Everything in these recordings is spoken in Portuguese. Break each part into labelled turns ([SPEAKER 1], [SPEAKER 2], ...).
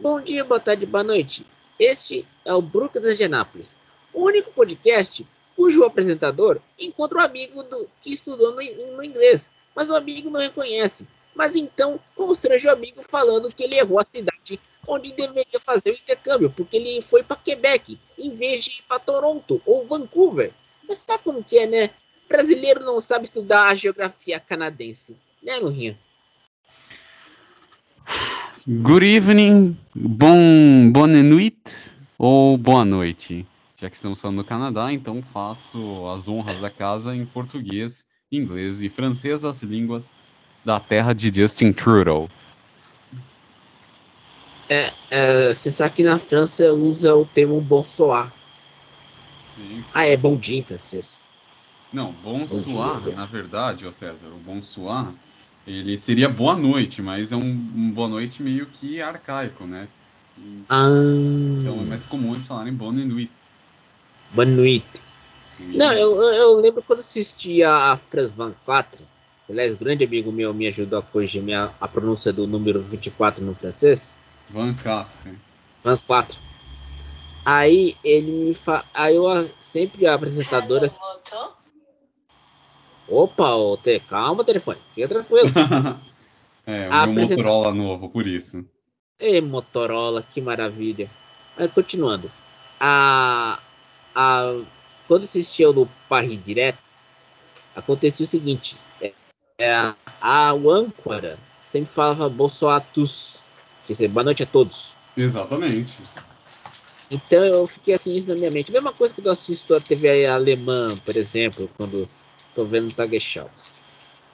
[SPEAKER 1] Bom dia, boa tarde, boa noite. Este é o Brook de Anápolis, o único podcast cujo apresentador encontra um amigo do, que estudou no, no, inglês, mas o amigo não reconhece. Mas então constrange o amigo falando que ele errou a cidade onde deveria fazer o intercâmbio, porque ele foi para Quebec em vez de ir para Toronto ou Vancouver. Mas sabe como que é, né? Brasileiro não sabe estudar a geografia canadense, né, Lurinha?
[SPEAKER 2] Good evening, bom, bonne nuit ou boa noite. Já que estamos falando no Canadá, então faço as honras da casa em português, inglês e francês, as línguas da terra de Justin Trudeau.
[SPEAKER 1] É, é, você sabe que na França usa o termo bonsoir. Sim, sim. Ah, é bom dia em francês.
[SPEAKER 2] Não, bonsoir, bom na verdade, ó César, o bonsoir, ele seria boa noite, mas é um, um boa noite meio que arcaico, né?
[SPEAKER 1] Ah.
[SPEAKER 2] Então é mais comum eles falarem bonne nuit.
[SPEAKER 1] Boa noite. Não, eu, eu lembro quando assistia a France 24. Aliás, grande amigo meu me ajudou a corrigir minha, a pronúncia do número 24 no francês.
[SPEAKER 2] 24.
[SPEAKER 1] 24. Aí ele me fa... Aí eu sempre a apresentadora. Hello, Opa, ô, te... calma, telefone. Fica tranquilo.
[SPEAKER 2] é, o a meu apresenta... Motorola novo, por isso.
[SPEAKER 1] Ei, Motorola, que maravilha. Continuando. A a, quando assistia no Paris Direto, acontecia o seguinte: é, é, a, o âncora sempre falava Bolsoatus, quer dizer, boa noite a todos.
[SPEAKER 2] Exatamente.
[SPEAKER 1] Então eu fiquei assim isso na minha mente. Mesma coisa quando eu assisto a TV alemã, por exemplo, quando estou vendo Tagesschau.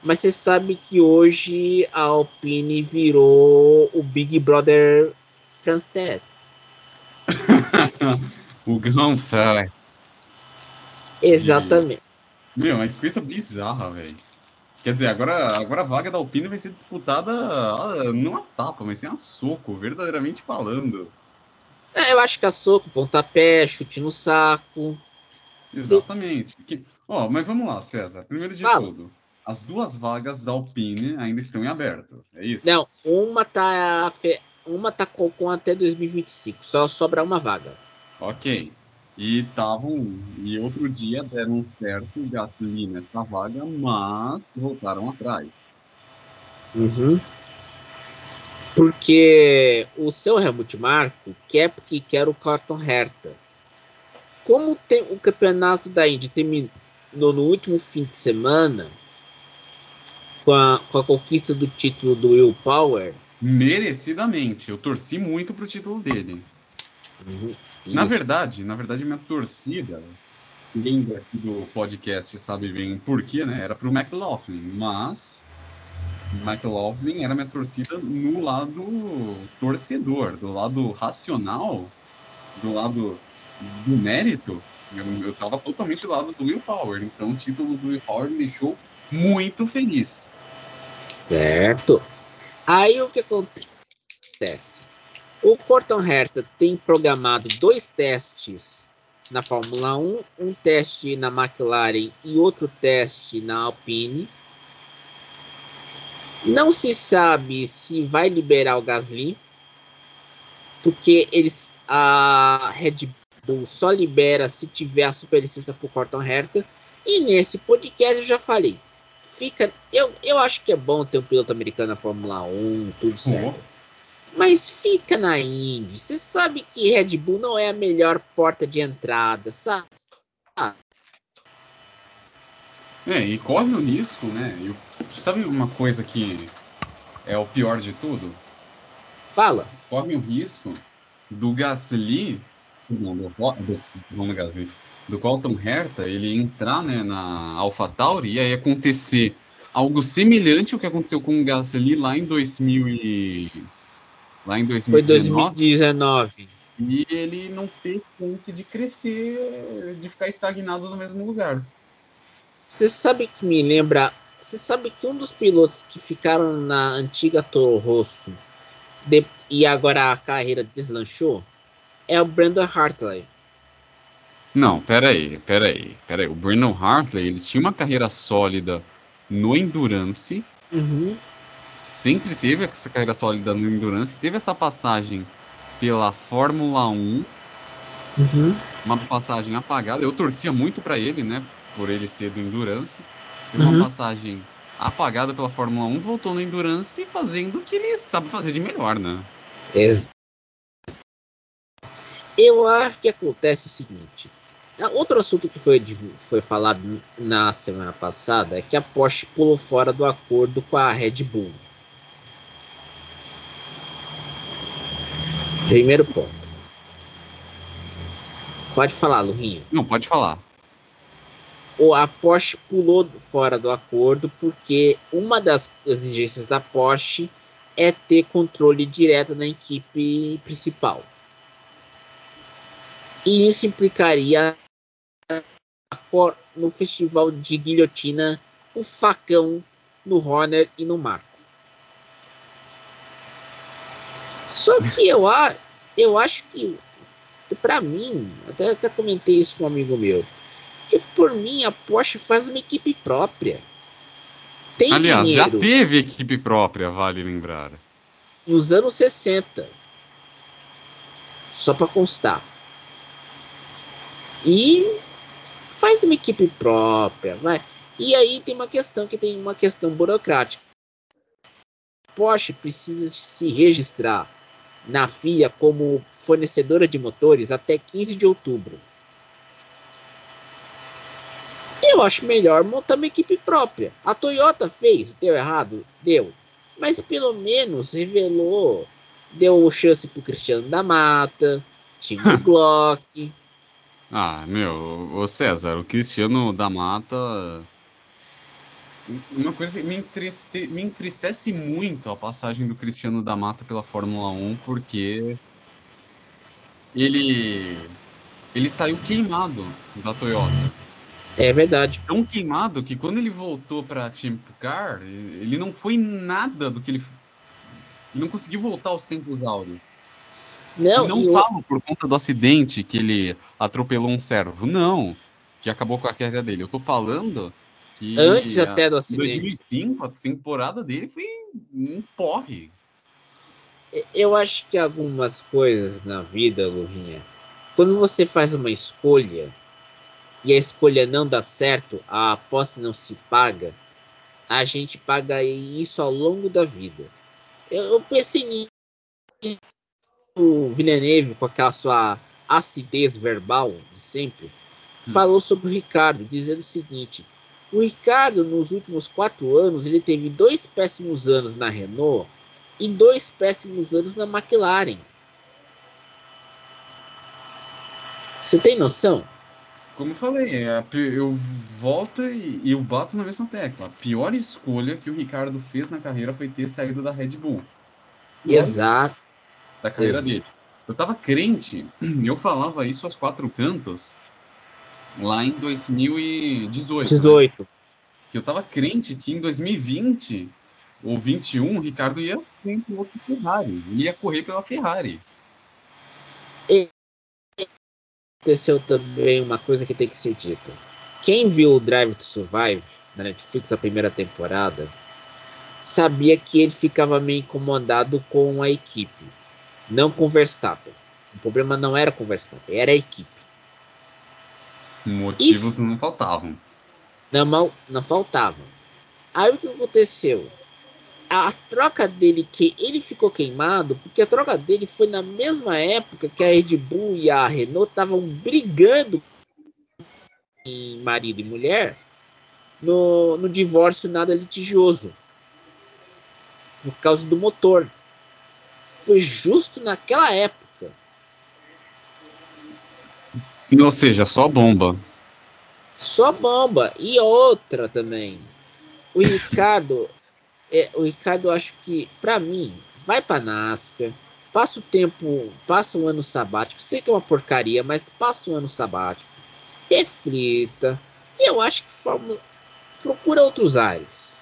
[SPEAKER 1] Mas você sabe que hoje a Alpine virou o Big Brother francês.
[SPEAKER 2] O Grand Frère.
[SPEAKER 1] Exatamente.
[SPEAKER 2] E, meu, é que coisa bizarra, velho. Quer dizer, agora, agora a vaga da Alpine vai ser disputada não a tapa, mas sim a soco, verdadeiramente falando.
[SPEAKER 1] É, eu acho que a soco, pontapé, chute no saco.
[SPEAKER 2] Exatamente. Que, ó, mas vamos lá, César. Primeiro de Fala. tudo, as duas vagas da Alpine ainda estão em aberto, é isso?
[SPEAKER 1] Não, uma tá, uma tá com, com até 2025, só sobra uma vaga.
[SPEAKER 2] Ok. E estavam. E outro dia deram certo Gasly nessa vaga, mas voltaram atrás.
[SPEAKER 1] Uhum. Porque o seu Helmut Marko quer porque quer o Carton Herta. Como tem, o campeonato da Indy terminou no último fim de semana com a, com a conquista do título do Will Power.
[SPEAKER 2] Merecidamente. Eu torci muito pro título dele. Uhum. Na verdade, na verdade, minha torcida, lembra aqui do podcast sabe bem por quê, né? Era pro McLaughlin, mas McLaughlin era minha torcida no lado torcedor, do lado racional, do lado do mérito. Eu, eu tava totalmente do lado do Will Power, então o título do Will Power me deixou muito feliz.
[SPEAKER 1] Certo. Aí o que acontece? O Corton Herta tem programado dois testes na Fórmula 1, um teste na McLaren e outro teste na Alpine. Não se sabe se vai liberar o Gasly, porque eles a Red Bull só libera se tiver a superlicença para o Corton Herta. E nesse podcast eu já falei, fica, eu, eu acho que é bom ter um piloto americano na Fórmula 1, tudo certo. Uhum. Mas fica na Indy. Você sabe que Red Bull não é a melhor porta de entrada, sabe?
[SPEAKER 2] É, e corre o risco, né? Eu, sabe uma coisa que é o pior de tudo?
[SPEAKER 1] Fala.
[SPEAKER 2] Corre o risco do Gasly, não, do, do, do do Colton Herta, ele entrar né, na AlphaTauri e aí acontecer algo semelhante ao que aconteceu com o Gasly lá em 2000 e lá em 2019. Foi 2019. E ele não teve chance de crescer, de ficar estagnado no mesmo lugar.
[SPEAKER 1] Você sabe que me lembra. Você sabe que um dos pilotos que ficaram na antiga Toro Rosso de, e agora a carreira deslanchou é o Brandon Hartley.
[SPEAKER 2] Não, peraí, peraí, peraí. O Brandon Hartley ele tinha uma carreira sólida no Endurance.
[SPEAKER 1] Uhum
[SPEAKER 2] sempre teve essa carreira sólida no Endurance, teve essa passagem pela Fórmula 1.
[SPEAKER 1] Uhum.
[SPEAKER 2] Uma passagem apagada. Eu torcia muito para ele, né? Por ele ser do Endurance. Teve uhum. uma passagem apagada pela Fórmula 1, voltou no Endurance fazendo o que ele sabe fazer de melhor, né?
[SPEAKER 1] Ex eu acho que acontece o seguinte. Ah, outro assunto que foi, foi falado na semana passada é que a Porsche pulou fora do acordo com a Red Bull. Primeiro ponto. Pode falar, Lurinho.
[SPEAKER 2] Não, pode falar.
[SPEAKER 1] O, a Porsche pulou fora do acordo porque uma das exigências da Porsche é ter controle direto na equipe principal. E isso implicaria no festival de guilhotina o facão no Horner e no Marco. Só que eu, eu acho que, para mim, até, até comentei isso com um amigo meu, que por mim a Porsche faz uma equipe própria.
[SPEAKER 2] Tem Aliás, dinheiro. já teve equipe própria, vale lembrar.
[SPEAKER 1] Nos anos 60. Só para constar. E faz uma equipe própria, vai. E aí tem uma questão que tem uma questão burocrática. Porsche precisa se registrar na FIA como fornecedora de motores até 15 de outubro. Eu acho melhor montar uma equipe própria. A Toyota fez, deu errado, deu, mas pelo menos revelou, deu chance pro Cristiano da Mata, Tim Glock.
[SPEAKER 2] Ah, meu, o César, o Cristiano da Mata. Uma coisa que me, entriste... me entristece muito a passagem do Cristiano da Mata pela Fórmula 1, porque ele ele saiu queimado da Toyota.
[SPEAKER 1] É verdade.
[SPEAKER 2] Tão queimado que quando ele voltou para Team Car, ele não foi nada do que ele ele não conseguiu voltar aos tempos áureos. Não, e não falo por conta do acidente que ele atropelou um servo. Não. Que acabou com a carreira dele. Eu tô falando que.
[SPEAKER 1] Antes até do acidente.
[SPEAKER 2] Em 2005, a temporada dele foi um porre.
[SPEAKER 1] Eu acho que algumas coisas na vida, Lurinha, quando você faz uma escolha e a escolha não dá certo, a aposta não se paga, a gente paga isso ao longo da vida. Eu, eu pensei nisso o Villeneuve, com aquela sua acidez verbal de sempre, hum. falou sobre o Ricardo, dizendo o seguinte: o Ricardo, nos últimos quatro anos, ele teve dois péssimos anos na Renault e dois péssimos anos na McLaren. Você tem noção?
[SPEAKER 2] Como eu falei, é eu volto e, eu bato na mesma tecla. A pior escolha que o Ricardo fez na carreira foi ter saído da Red Bull.
[SPEAKER 1] Exato
[SPEAKER 2] da carreira Isso. dele. Eu tava crente, eu falava isso aos quatro cantos lá em 2018.
[SPEAKER 1] 18. Né?
[SPEAKER 2] Que eu tava crente que em 2020 ou 21 o Ricardo ia ser outro Ferrari. Ia correr pela Ferrari.
[SPEAKER 1] E aconteceu também uma coisa que tem que ser dita. Quem viu o Drive to Survive na Netflix a primeira temporada sabia que ele ficava meio incomodado com a equipe não com Verstappen. O problema não era com Verstappen, era a equipe.
[SPEAKER 2] Motivos e... não faltavam.
[SPEAKER 1] Não, não faltavam. Aí o que aconteceu? A troca dele, que ele ficou queimado, porque a troca dele foi na mesma época que a Red Bull e a Renault estavam brigando em marido e mulher no, no divórcio nada litigioso por causa do motor foi justo naquela época.
[SPEAKER 2] Ou seja, só bomba.
[SPEAKER 1] Só bomba. E outra também. O Ricardo, é, o Ricardo acho que, para mim, vai para NASCAR, passa o tempo, passa um ano sabático. Sei que é uma porcaria, mas passa um ano sabático. Reflita. E eu acho que forma, procura outros ares.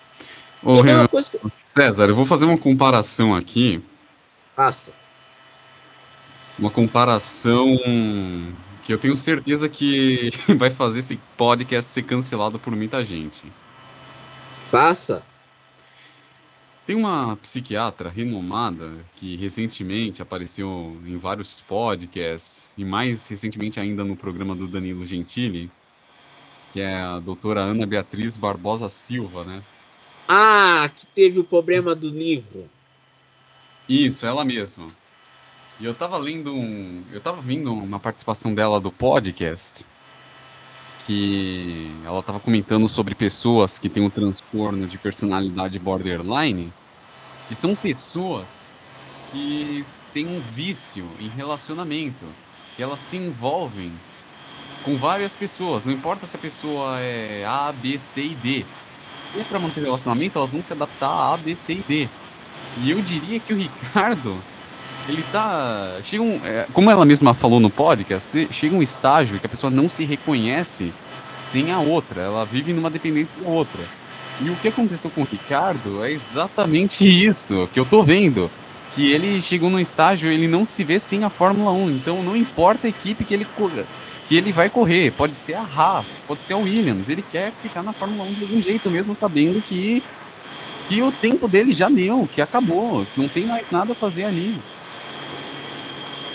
[SPEAKER 2] Ô, Renan, que... César, eu vou fazer uma comparação aqui
[SPEAKER 1] Faça.
[SPEAKER 2] Uma comparação que eu tenho certeza que vai fazer esse podcast ser cancelado por muita gente.
[SPEAKER 1] Faça.
[SPEAKER 2] Tem uma psiquiatra renomada que recentemente apareceu em vários podcasts e mais recentemente ainda no programa do Danilo Gentili, que é a doutora Ana Beatriz Barbosa Silva, né?
[SPEAKER 1] Ah, que teve o problema do livro.
[SPEAKER 2] Isso, ela mesma. E eu tava lendo um. Eu tava vendo uma participação dela do podcast. Que ela tava comentando sobre pessoas que têm um transtorno de personalidade borderline. Que são pessoas que têm um vício em relacionamento. Que elas se envolvem com várias pessoas. Não importa se a pessoa é A, B, C e D. Se é pra manter relacionamento, elas vão se adaptar a A, B, C e D. E eu diria que o Ricardo, ele tá. Chega um, é, como ela mesma falou no podcast, chega um estágio que a pessoa não se reconhece sem a outra. Ela vive numa dependência da outra. E o que aconteceu com o Ricardo é exatamente isso que eu tô vendo. Que ele chegou num estágio, ele não se vê sem a Fórmula 1. Então não importa a equipe que ele que ele vai correr. Pode ser a Haas, pode ser a Williams. Ele quer ficar na Fórmula 1 de algum jeito, mesmo sabendo que que o tempo dele já deu, que acabou, que não tem mais nada a fazer ali.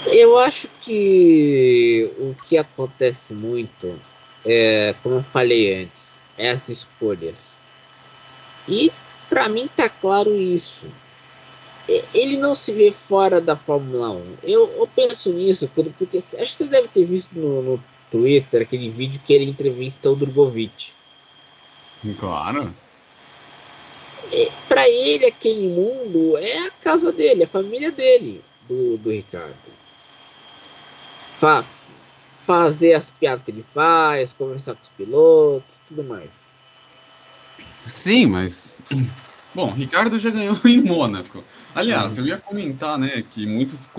[SPEAKER 1] Eu acho que o que acontece muito é, como eu falei antes, é as escolhas. E para mim tá claro isso. Ele não se vê fora da Fórmula 1. Eu, eu penso nisso porque acho que você deve ter visto no, no Twitter aquele vídeo que ele entrevista o Drogovic.
[SPEAKER 2] Claro
[SPEAKER 1] para ele aquele mundo é a casa dele, a família dele, do, do Ricardo. Fa fazer as piadas que ele faz, conversar com os pilotos, tudo mais.
[SPEAKER 2] Sim, mas bom, Ricardo já ganhou em Mônaco. Aliás, uhum. eu ia comentar, né, que muitos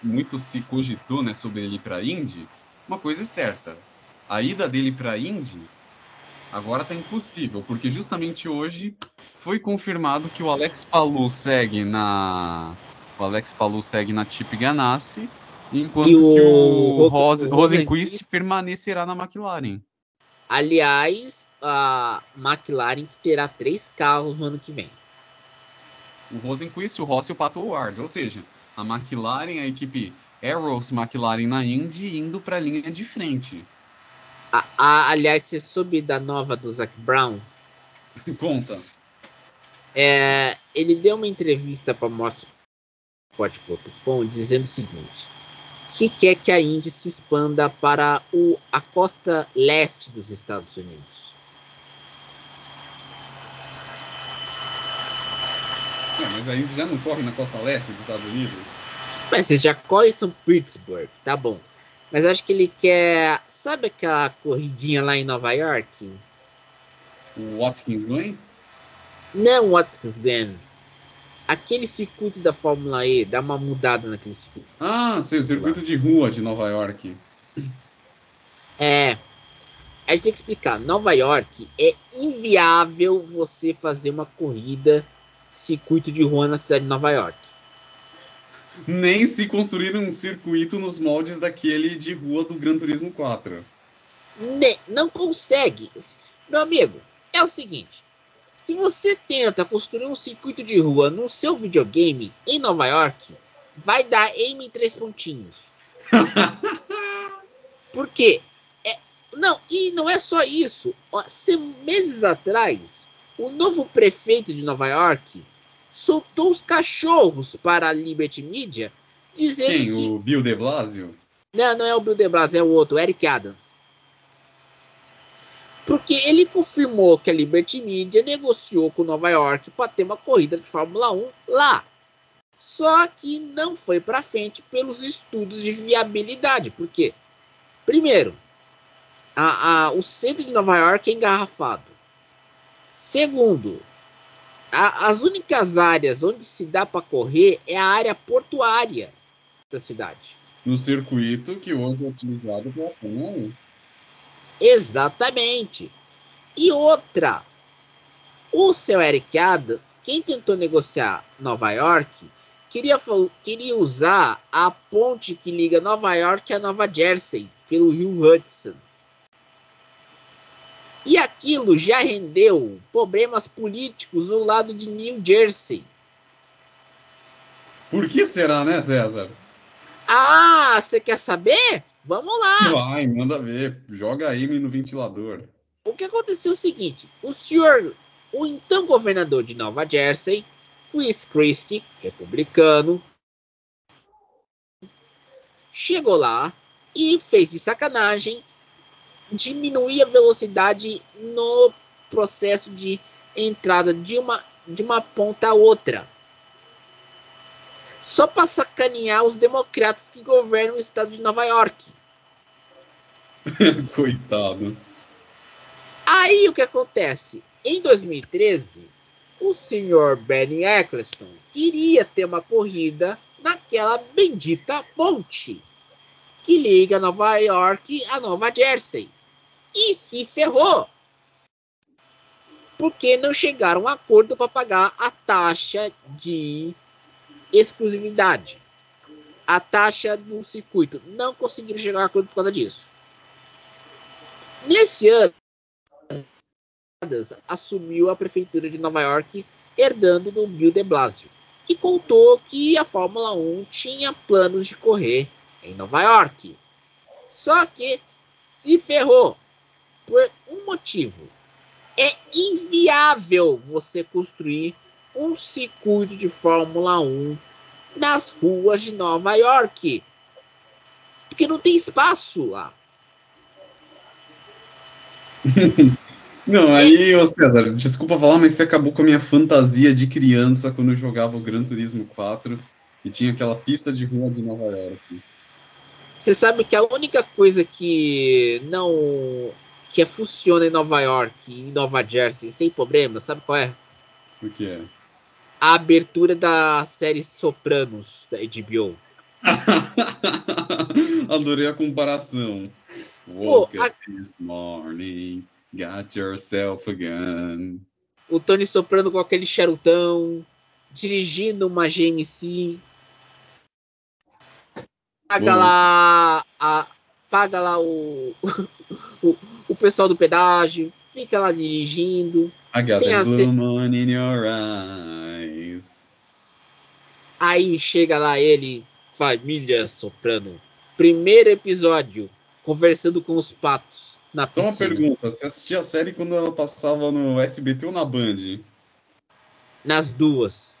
[SPEAKER 2] muito se cogitou, né, sobre ele para Indy. Uma coisa é certa, a ida dele para Indy agora tá impossível, porque justamente hoje foi confirmado que o Alex Palu segue na o Alex Palu segue na Chip Ganassi, enquanto o, que o, Rose, Rosenquist permanecerá na McLaren.
[SPEAKER 1] Aliás, a McLaren que terá três carros no ano que vem.
[SPEAKER 2] O Rosenquist, o Rossi e o Pato Ward, ou seja, a McLaren, a equipe Arrows McLaren na Indy indo para a linha de frente.
[SPEAKER 1] A, a, aliás, você soube da nova do Zac Brown?
[SPEAKER 2] Conta.
[SPEAKER 1] É, ele deu uma entrevista para Motorsport.com dizendo o seguinte: que quer que a Indy se expanda para o, a costa leste dos Estados Unidos.
[SPEAKER 2] É, mas a Indy já não corre na costa leste dos Estados Unidos?
[SPEAKER 1] Mas você já corre em São Pittsburgh, tá bom. Mas acho que ele quer. Sabe aquela corridinha lá em Nova York?
[SPEAKER 2] O Watkins Glen?
[SPEAKER 1] Não Watkins Glen. Aquele circuito da Fórmula E, dá uma mudada naquele circuito.
[SPEAKER 2] Ah, sim, o circuito de rua de Nova York.
[SPEAKER 1] É. A gente tem que explicar. Nova York é inviável você fazer uma corrida circuito de rua na cidade de Nova York.
[SPEAKER 2] Nem se construir um circuito nos moldes daquele de rua do Gran Turismo 4.
[SPEAKER 1] Ne não consegue. Meu amigo, é o seguinte: se você tenta construir um circuito de rua no seu videogame em Nova York, vai dar em três pontinhos. Por quê? É, não, e não é só isso. meses atrás, o novo prefeito de Nova York soltou os cachorros para a Liberty Media, dizendo
[SPEAKER 2] Quem, que... o Bill de Blasio?
[SPEAKER 1] Não, não é o Bill de Blasio, é o outro, o Eric Adams. Porque ele confirmou que a Liberty Media negociou com Nova York para ter uma corrida de Fórmula 1 lá. Só que não foi para frente pelos estudos de viabilidade. Por quê? Primeiro, a, a, o centro de Nova York é engarrafado. Segundo, a, as únicas áreas onde se dá para correr é a área portuária da cidade.
[SPEAKER 2] No circuito que hoje é utilizado pela Fórmula 1.
[SPEAKER 1] Exatamente. E outra, o seu Eric Adams, quem tentou negociar Nova York, queria, queria usar a ponte que liga Nova York a Nova Jersey, pelo rio Hudson. E aquilo já rendeu problemas políticos no lado de New Jersey.
[SPEAKER 2] Por que será, né, César?
[SPEAKER 1] Ah, você quer saber? Vamos lá.
[SPEAKER 2] Vai, manda ver. Joga aí no ventilador.
[SPEAKER 1] O que aconteceu é o seguinte: o senhor, o então governador de Nova Jersey, Chris Christie, republicano, chegou lá e fez de sacanagem diminuir a velocidade no processo de entrada de uma, de uma ponta a outra. Só para sacanear os democratas que governam o estado de Nova York.
[SPEAKER 2] Coitado.
[SPEAKER 1] Aí o que acontece? Em 2013, o senhor Bernie Eccleston queria ter uma corrida naquela bendita ponte que liga Nova York a Nova Jersey. E se ferrou. Porque não chegaram a acordo para pagar a taxa de exclusividade. A taxa do circuito. Não conseguiram chegar a acordo por causa disso. Nesse ano, assumiu a prefeitura de Nova York, herdando do Bill de Blasio, e contou que a Fórmula 1 tinha planos de correr em Nova York. Só que se ferrou por um motivo. É inviável você construir um circuito de Fórmula 1 nas ruas de Nova York. Porque não tem espaço lá.
[SPEAKER 2] Não, aí, ô César, desculpa falar, mas você acabou com a minha fantasia de criança quando eu jogava o Gran Turismo 4 e tinha aquela pista de rua de Nova York.
[SPEAKER 1] Você sabe que a única coisa que não que funciona em Nova York e em Nova Jersey sem problema, sabe qual é?
[SPEAKER 2] O que é?
[SPEAKER 1] A abertura da série Sopranos da HBO.
[SPEAKER 2] Adorei a comparação. Woke Pô, a... this morning. Got yourself a gun.
[SPEAKER 1] O Tony soprando com aquele charutão, dirigindo uma GMC. Paga lá, a, paga lá o, o, o, pessoal do pedágio, fica lá dirigindo.
[SPEAKER 2] I got the blue moon in your eyes.
[SPEAKER 1] Aí chega lá ele, família soprano. Primeiro episódio, conversando com os patos.
[SPEAKER 2] Na Só uma pergunta: você assistia a série quando ela passava no SBT ou na Band?
[SPEAKER 1] Nas duas.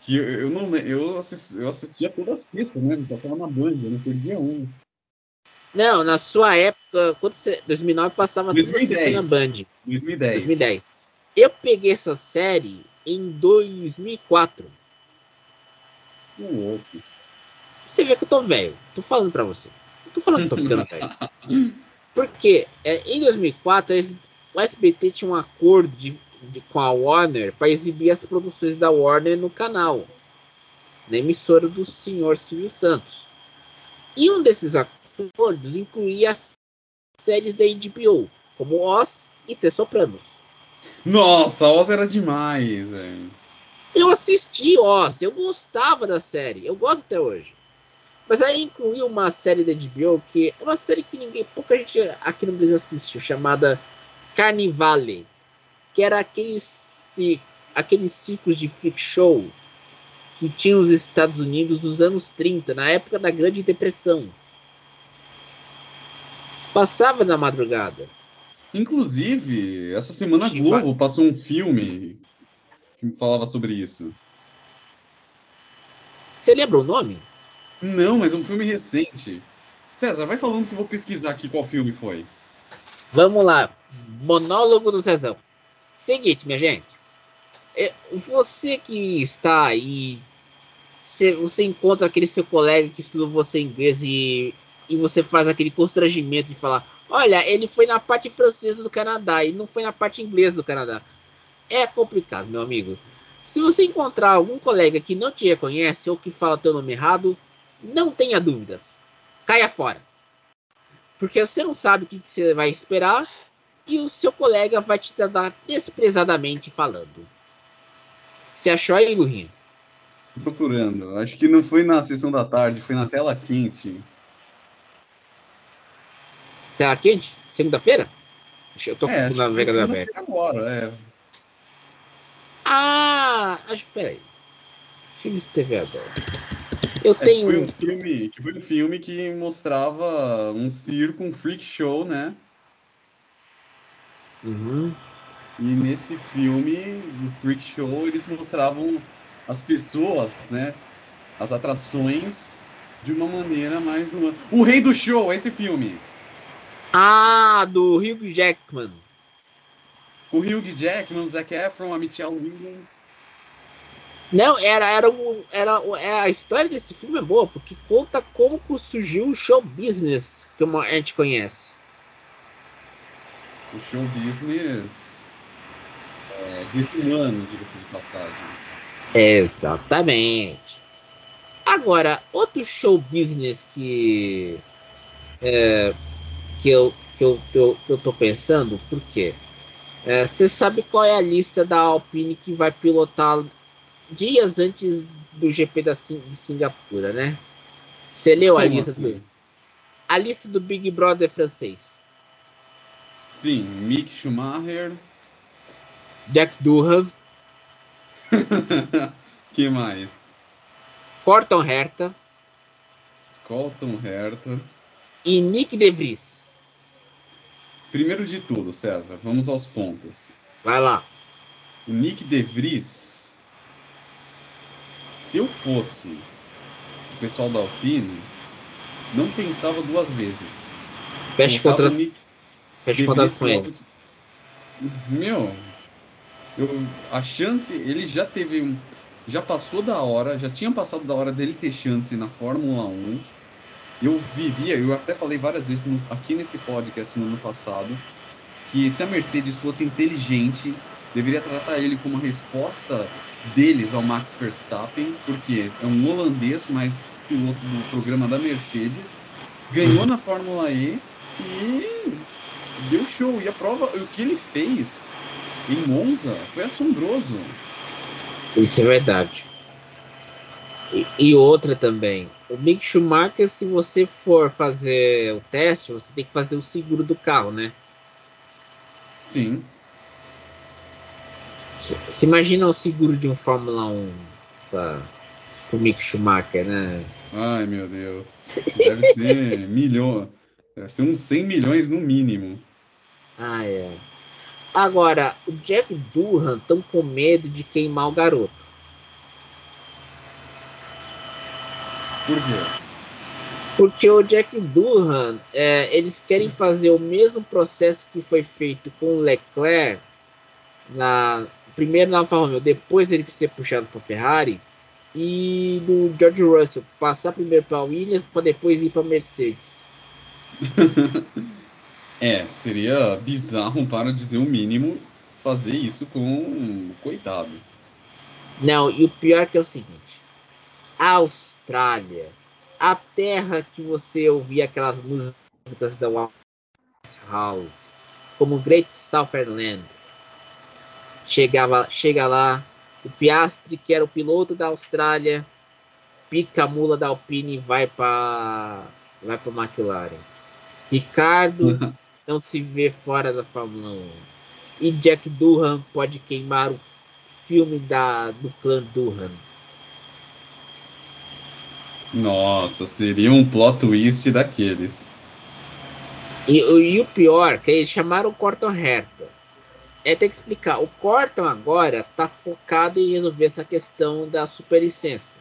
[SPEAKER 2] Que eu, eu não eu, assisti, eu assistia toda sexta, né? Passava na Band, eu não perdia um.
[SPEAKER 1] Não, na sua época, quando você, 2009 passava
[SPEAKER 2] 2010.
[SPEAKER 1] toda sexta na Band.
[SPEAKER 2] 2010.
[SPEAKER 1] 2010. Eu peguei essa série em 2004.
[SPEAKER 2] Que louco.
[SPEAKER 1] Você vê que eu tô velho. Tô falando pra você. Não tô falando que tô ficando velho. Porque é, em 2004 o SBT tinha um acordo de, de, com a Warner para exibir as produções da Warner no canal, na emissora do senhor Silvio Santos. E um desses acordos incluía as séries da HBO, como Oz e The Sopranos.
[SPEAKER 2] Nossa, Oz era demais, velho.
[SPEAKER 1] Eu assisti Oz, eu gostava da série, eu gosto até hoje. Mas aí incluiu uma série da HBO que é uma série que ninguém, pouca gente aqui no Brasil assistiu, chamada Carnivale, que era aqueles, aqueles ciclos de freak show que tinha nos Estados Unidos nos anos 30, na época da Grande Depressão. Passava na madrugada.
[SPEAKER 2] Inclusive, essa semana a Globo passou um filme que falava sobre isso.
[SPEAKER 1] Você lembra o nome?
[SPEAKER 2] Não, mas é um filme recente. César, vai falando que eu vou pesquisar aqui qual filme foi.
[SPEAKER 1] Vamos lá. Monólogo do Cezão. Seguinte, minha gente. É, você que está aí, você encontra aquele seu colega que estudou você inglês e, e você faz aquele constrangimento de falar: Olha, ele foi na parte francesa do Canadá e não foi na parte inglesa do Canadá. É complicado, meu amigo. Se você encontrar algum colega que não te reconhece ou que fala teu nome errado, não tenha dúvidas. Caia fora. Porque você não sabe o que você vai esperar e o seu colega vai te tratar desprezadamente falando. Você achou aí, Lurinha?
[SPEAKER 2] Tô procurando. Acho que não foi na sessão da tarde, foi na tela quente.
[SPEAKER 1] Tela quente? Segunda-feira? Eu tô é, com o navegador aberto.
[SPEAKER 2] Agora, é.
[SPEAKER 1] Ah, acho, peraí. Filmes TV aberta. Eu é, tenho.
[SPEAKER 2] Foi um filme, que foi um filme que mostrava um circo, um freak show, né?
[SPEAKER 1] Uhum.
[SPEAKER 2] E nesse filme, no freak show, eles mostravam as pessoas, né? As atrações de uma maneira mais uma. O Rei do Show, esse filme.
[SPEAKER 1] Ah, do Hugh Jackman.
[SPEAKER 2] O Hugh Jackman, o Zac Efron, a Michelle Williams.
[SPEAKER 1] Não, era, era, um, era é, a história desse filme é boa, porque conta como surgiu o show business que a gente conhece.
[SPEAKER 2] O show business é, desumano, diga-se de passagem.
[SPEAKER 1] Exatamente. Agora, outro show business que é, que, eu, que, eu, eu, eu tô pensando, por quê? Você é, sabe qual é a lista da Alpine que vai pilotar dias antes do GP da, de Singapura, né? Você leu Como a lista assim? do. A lista do Big Brother francês.
[SPEAKER 2] Sim, Mick Schumacher.
[SPEAKER 1] Jack Durham.
[SPEAKER 2] que mais?
[SPEAKER 1] Corton Herta.
[SPEAKER 2] Colton Herta.
[SPEAKER 1] E Nick De Vries.
[SPEAKER 2] Primeiro de tudo, César, vamos aos pontos.
[SPEAKER 1] Vai lá.
[SPEAKER 2] O Nick De Vries se eu fosse o pessoal da Alpine, não pensava duas vezes.
[SPEAKER 1] Feche contra. Feche contrato com ele.
[SPEAKER 2] Meu, eu, a chance, ele já teve um. Já passou da hora, já tinha passado da hora dele ter chance na Fórmula 1. Eu vivia, eu até falei várias vezes no, aqui nesse podcast no ano passado, que se a Mercedes fosse inteligente, deveria tratar ele como uma resposta deles ao Max Verstappen, porque é um holandês, mas piloto do programa da Mercedes, ganhou na Fórmula E e deu show. E a prova, o que ele fez em Monza foi assombroso.
[SPEAKER 1] Isso é verdade. E, e, outra também, o Mick Schumacher, se você for fazer o teste, você tem que fazer o seguro do carro, né?
[SPEAKER 2] Sim.
[SPEAKER 1] Se imagina o seguro de um Fórmula 1 para o Mick Schumacher, né?
[SPEAKER 2] Ai, meu Deus. Deve ser milhões. Deve ser uns 100 milhões no mínimo.
[SPEAKER 1] Ah, é. Agora, o Jack Durham estão com medo de queimar o garoto.
[SPEAKER 2] Por quê?
[SPEAKER 1] Porque o Jack Durham, é, eles querem fazer o mesmo processo que foi feito com o Leclerc na, primeiro na Alfa Romeo, depois ele ser puxado para Ferrari e do George Russell passar primeiro para Williams para depois ir para Mercedes.
[SPEAKER 2] é, seria bizarro para dizer o mínimo fazer isso com um coitado.
[SPEAKER 1] Não, e o pior que é o seguinte: a Austrália, a terra que você ouvia aquelas músicas da House, como Great Southern Land, Chegava, chega lá, o Piastri, que era o piloto da Austrália, pica a mula da Alpine e vai para vai para McLaren. Ricardo não se vê fora da Fórmula 1. E Jack Durham pode queimar o filme da, do clã Durham.
[SPEAKER 2] Nossa, seria um plot twist daqueles.
[SPEAKER 1] E, e o pior, que eles chamaram o Corton Herta é ter que explicar. O Corton agora está focado em resolver essa questão da superlicença.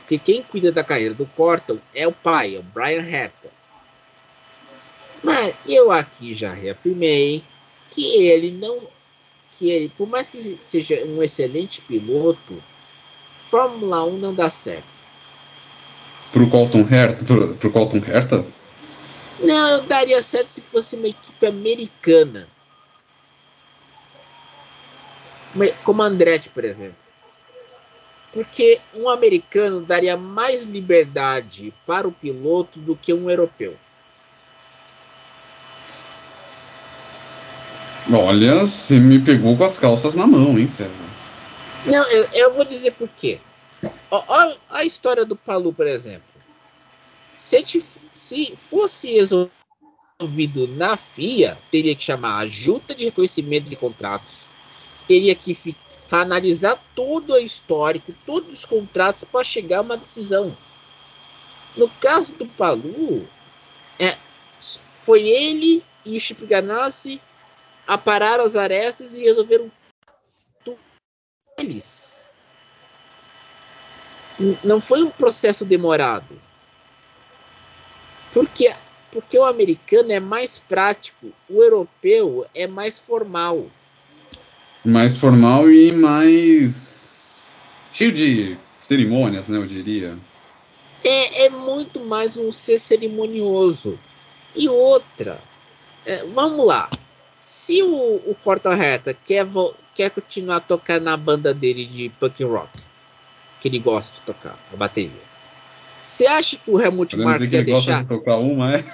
[SPEAKER 1] Porque quem cuida da carreira do Corton é o pai, é o Brian Herta. Mas eu aqui já reafirmei que ele não. Que ele, por mais que seja um excelente piloto, Fórmula 1 não dá certo.
[SPEAKER 2] Pro Colton Herta? Pro, pro Colton Herta?
[SPEAKER 1] Não, daria certo se fosse uma equipe americana como Andretti, por exemplo. Porque um americano daria mais liberdade para o piloto do que um europeu.
[SPEAKER 2] Olha, você me pegou com as calças na mão, hein, César?
[SPEAKER 1] Não, eu, eu vou dizer por quê. Olha a história do Palu, por exemplo. Se, se fosse resolvido na FIA, teria que chamar a junta de reconhecimento de contratos, teria que analisar todo o histórico, todos os contratos para chegar a uma decisão. No caso do Palu, é, foi ele e o Chip Ganassi apararam as arestas e resolveram tudo eles. Não foi um processo demorado. Porque, porque o americano é mais prático, o europeu é mais formal.
[SPEAKER 2] Mais formal e mais cheio de cerimônias, né? Eu diria.
[SPEAKER 1] É, é muito mais um ser cerimonioso. E outra, é, vamos lá. Se o, o Porta Reta quer, quer continuar tocando na banda dele de punk rock, que ele gosta de tocar, a bateria, você acha que o Helmut Marko
[SPEAKER 2] ia deixar? De tocar uma, é?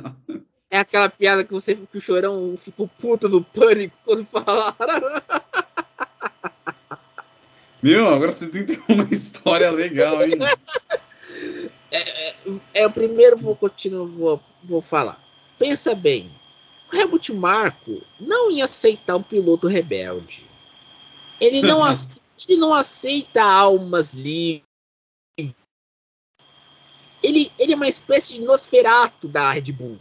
[SPEAKER 1] é aquela piada que você que o chorão ficou puto no pânico quando falaram.
[SPEAKER 2] Meu, agora você tem que ter uma história legal, hein?
[SPEAKER 1] É, é, é, o primeiro vou continuar, vou, vou falar. Pensa bem, o Helmut Marko não ia aceitar um piloto rebelde. Ele não, ele não aceita almas livres. Ele, ele é uma espécie de Nosferato da Red Bull.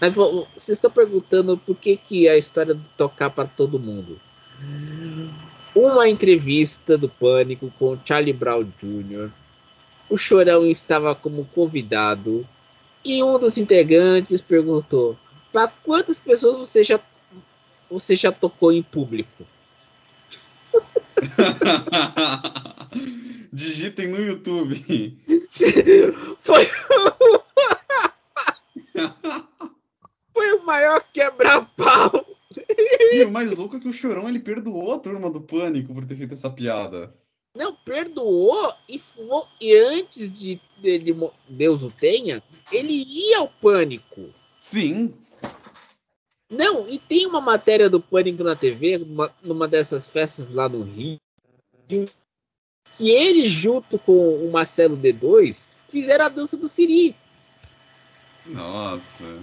[SPEAKER 1] Mas vocês estão perguntando por que, que a história de tocar para todo mundo. Uma entrevista do Pânico com Charlie Brown Jr. O Chorão estava como convidado e um dos integrantes perguntou: para quantas pessoas você já, você já tocou em público?
[SPEAKER 2] Digitem no YouTube.
[SPEAKER 1] Foi. Foi o maior quebra-pau.
[SPEAKER 2] E o mais louco é que o Chorão ele perdoou a turma do Pânico por ter feito essa piada.
[SPEAKER 1] Não, perdoou e, e antes de ele, Deus o tenha, ele ia ao pânico.
[SPEAKER 2] Sim.
[SPEAKER 1] Não, e tem uma matéria do Pânico na TV, numa, numa dessas festas lá no Rio, que ele, junto com o Marcelo D2, fizeram a dança do Siri.
[SPEAKER 2] Nossa.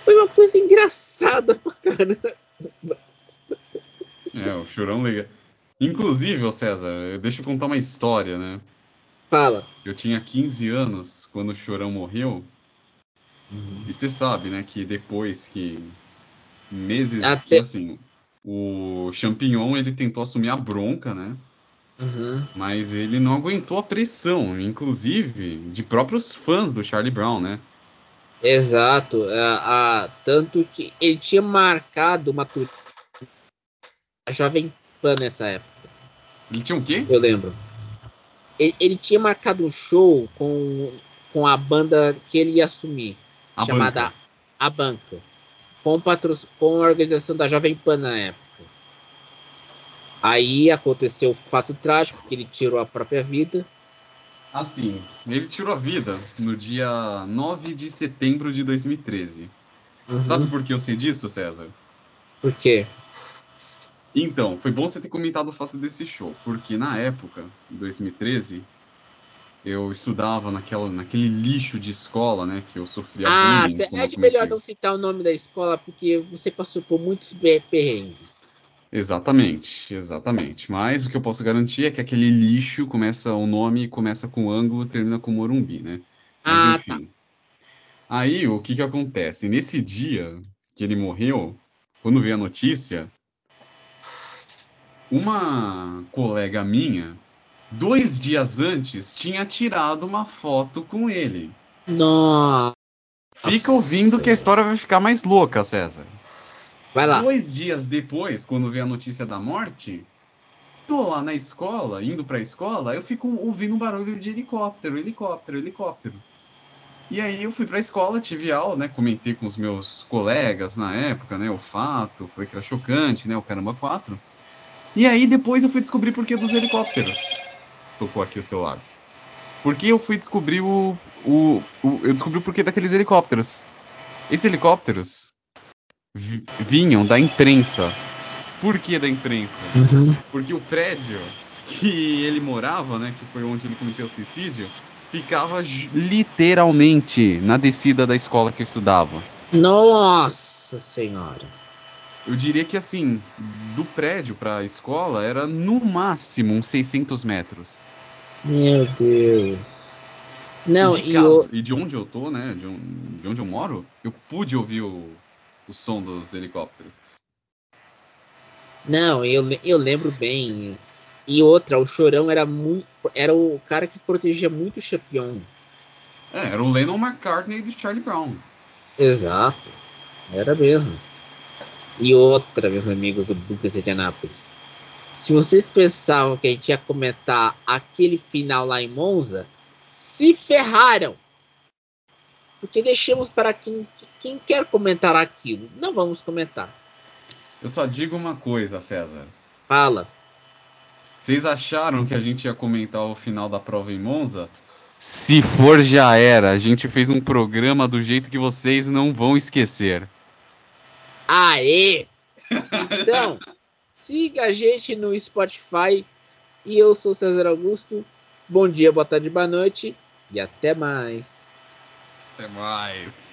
[SPEAKER 1] Foi uma coisa engraçada pra caramba.
[SPEAKER 2] É, o chorão legal. Inclusive, ô César, deixa eu contar uma história, né?
[SPEAKER 1] Fala.
[SPEAKER 2] Eu tinha 15 anos quando o Chorão morreu. Uhum. E você sabe, né, que depois que meses, Até... assim, o Champignon ele tentou assumir a bronca, né?
[SPEAKER 1] Uhum.
[SPEAKER 2] Mas ele não aguentou a pressão, inclusive de próprios fãs do Charlie Brown, né?
[SPEAKER 1] Exato. A, a tanto que ele tinha marcado uma a Jovem Pan nessa época.
[SPEAKER 2] Ele tinha o quê?
[SPEAKER 1] Eu lembro. Ele, ele, tinha marcado um show com, com a banda que ele ia assumir, a chamada banca. A Banca, com, patro, com a organização da Jovem Pan na época. Aí aconteceu o fato trágico que ele tirou a própria vida.
[SPEAKER 2] Assim, ele tirou a vida no dia 9 de setembro de 2013. Uhum. Sabe por que eu sei disso, César?
[SPEAKER 1] Por quê?
[SPEAKER 2] Então, foi bom você ter comentado o fato desse show, porque na época, em 2013, eu estudava naquela, naquele lixo de escola, né, que eu sofria
[SPEAKER 1] Ah, bullying, é de melhor não citar o nome da escola, porque você passou por muitos perrengues.
[SPEAKER 2] Exatamente, exatamente. Mas o que eu posso garantir é que aquele lixo começa, o nome começa com ângulo, termina com Morumbi, né?
[SPEAKER 1] Mas, ah, enfim. Tá.
[SPEAKER 2] Aí, o que que acontece? Nesse dia que ele morreu, quando veio a notícia, uma colega minha, dois dias antes, tinha tirado uma foto com ele.
[SPEAKER 1] Nossa.
[SPEAKER 2] Fica ouvindo que a história vai ficar mais louca, César.
[SPEAKER 1] Vai lá.
[SPEAKER 2] Dois dias depois, quando veio a notícia da morte, tô lá na escola, indo pra escola, eu fico ouvindo um barulho de helicóptero, helicóptero, helicóptero. E aí eu fui pra escola, tive aula, né? Comentei com os meus colegas na época, né? O fato, foi que era chocante, né? O caramba 4. E aí depois eu fui descobrir por que dos helicópteros. Tocou aqui o celular. Porque eu fui descobrir o, o, o eu descobri o porquê daqueles helicópteros. Esses helicópteros vinham da imprensa. Por que da imprensa?
[SPEAKER 1] Uhum.
[SPEAKER 2] Porque o prédio que ele morava, né, que foi onde ele cometeu o suicídio, ficava literalmente na descida da escola que eu estudava.
[SPEAKER 1] Nossa senhora.
[SPEAKER 2] Eu diria que assim, do prédio para a escola era no máximo uns 600 metros.
[SPEAKER 1] Meu Deus.
[SPEAKER 2] Não, e de, casa, eu... e de onde eu tô, né? De, de, onde eu moro, eu pude ouvir o, o som dos helicópteros.
[SPEAKER 1] Não, eu, eu lembro bem. E outra, o Chorão era muito. Era o cara que protegia muito o Champion.
[SPEAKER 2] É, era o Lennon McCartney de Charlie Brown.
[SPEAKER 1] Exato. Era mesmo. E outra, meus amigos do Lucas de Anápolis. Se vocês pensavam que a gente ia comentar aquele final lá em Monza, se ferraram. Porque deixamos para quem, quem quer comentar aquilo. Não vamos comentar.
[SPEAKER 2] Eu só digo uma coisa, César.
[SPEAKER 1] Fala.
[SPEAKER 2] Vocês acharam que a gente ia comentar o final da prova em Monza? Se for, já era. A gente fez um programa do jeito que vocês não vão esquecer.
[SPEAKER 1] Aê! Então, siga a gente no Spotify. E eu sou César Augusto. Bom dia, boa tarde, boa noite. E até mais.
[SPEAKER 2] Até mais.